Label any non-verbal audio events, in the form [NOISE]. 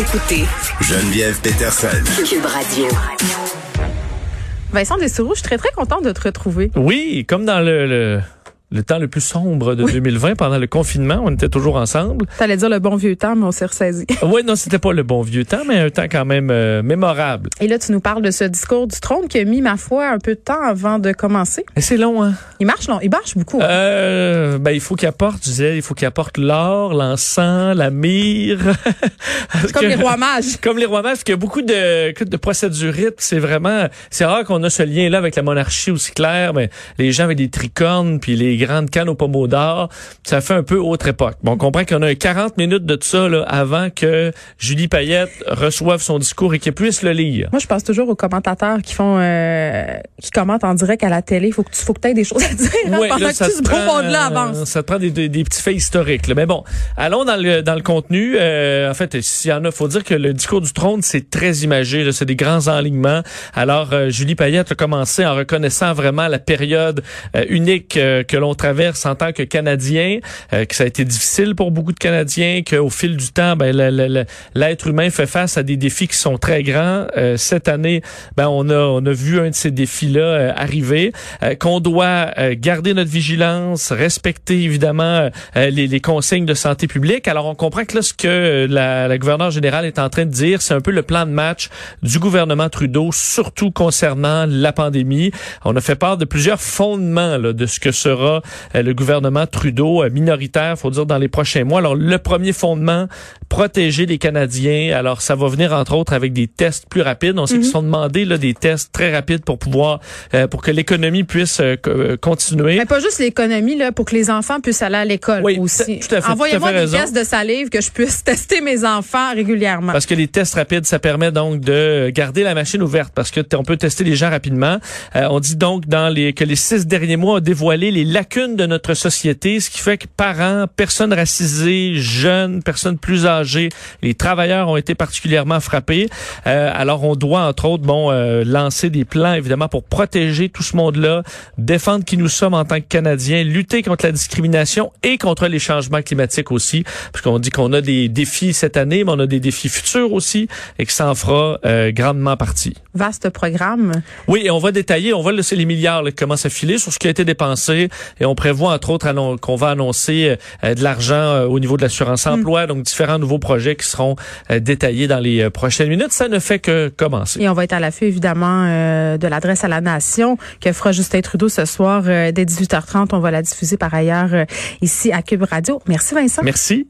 Écoutez Geneviève Peterson. Cube Radio. Vincent Dessouroux, je suis très, très contente de te retrouver. Oui, comme dans le, le, le temps le plus sombre de 2020, pendant le confinement, on était toujours ensemble. T'allais dire le bon vieux temps, mais on s'est ressaisi. [LAUGHS] oui, non, c'était pas le bon vieux temps, mais un temps quand même euh, mémorable. Et là, tu nous parles de ce discours du trône qui a mis, ma foi, un peu de temps avant de commencer. Et c'est long, hein? Il marche long, il marche beaucoup. hein? Euh, ben, il faut qu'il apporte, je disais, il faut qu'il apporte l'or, l'encens, la myrrhe. [LAUGHS] C'est comme les rois mages. [LAUGHS] Comme les rois mages, parce qu'il y a beaucoup de, de procédurites. C'est vraiment, c'est rare qu'on a ce lien-là avec la monarchie aussi clair, mais les gens avec des tricornes, puis les grandes cannes aux pommeaux d'or, ça fait un peu autre époque. Bon, on comprend qu'on a 40 minutes de ça, là, avant que Julie Payette reçoive son discours et qu'elle puisse le lire. Moi, je pense toujours aux commentateurs qui font, euh, qui commentent en direct à la télé. Il faut que tu, faut que aies des choses à dire hein, Ouais, pendant là, que tout ce prend, euh, avance. Ça te prend des, des, des petits faits historiques. là. Mais bon, allons dans le, dans le contenu. Euh, en fait, s'il y en a, faut dire que le discours du trône, c'est très imagé. là. C'est des grands enlignements. Alors, euh, Julie Payette a commencé en reconnaissant vraiment la période euh, unique euh, que l'on traverse en tant que Canadien, euh, que ça a été difficile pour beaucoup de Canadiens, qu'au fil du temps, ben, l'être humain fait face à des défis qui sont très grands. Euh, cette année, ben, on a, on a vu un de ces défis-là euh, arriver, euh, qu'on doit euh, garder notre vigilance, respecter évidemment euh, les, les consignes de santé publique. Alors, on comprend que là, ce que la, la gouverneure générale est en train de dire, c'est un peu le plan de match du gouvernement Trudeau, surtout concernant la pandémie. On a fait part de plusieurs fondements là, de ce que sera euh, le gouvernement Trudeau euh, minoritaire, faut dire, dans les prochains mois. Alors, le premier fondement, protéger les Canadiens. Alors, ça va venir, entre autres, avec des tests plus rapides. On sait qu'ils sont demandés là, des tests très rapides pour pouvoir, euh, pour que l'économie puisse euh, euh, continuer. Mais pas juste l'économie, là, pour que les enfants puissent aller à l'école Oui, aussi. Envoyez-moi des tests de salive que je puisse [LAUGHS] tester mes enfants régulièrement. Parce que les tests rapides, ça permet donc de garder la machine ouverte parce que on peut tester les gens rapidement. Euh, on dit donc dans les que les six derniers mois ont dévoilé les lacunes de notre société, ce qui fait que parents, personnes racisées, jeunes, personnes plus âgées, les travailleurs ont été particulièrement frappés. Euh, alors on doit entre autres bon euh, lancer des plans évidemment pour protéger tout ce monde-là, défendre qui nous sommes en tant que Canadiens, lutter contre la discrimination et contre les changements climatiques aussi, parce qu'on dit qu'on a des défis cette année, mais on a des défis futurs aussi et que ça en fera euh, grandement partie. Vaste programme. Oui, et on va détailler, on va laisser les milliards là, qui commencent à filer sur ce qui a été dépensé et on prévoit entre autres qu'on va annoncer euh, de l'argent euh, au niveau de l'assurance emploi, donc différents nouveaux projets qui seront euh, détaillés dans les prochaines minutes. Ça ne fait que commencer. Et on va être à l'affût, évidemment, euh, de l'adresse à la nation que fera Justin Trudeau ce soir euh, dès 18h30. On va la diffuser par ailleurs euh, ici à Cube Radio. Merci, Vincent. Merci.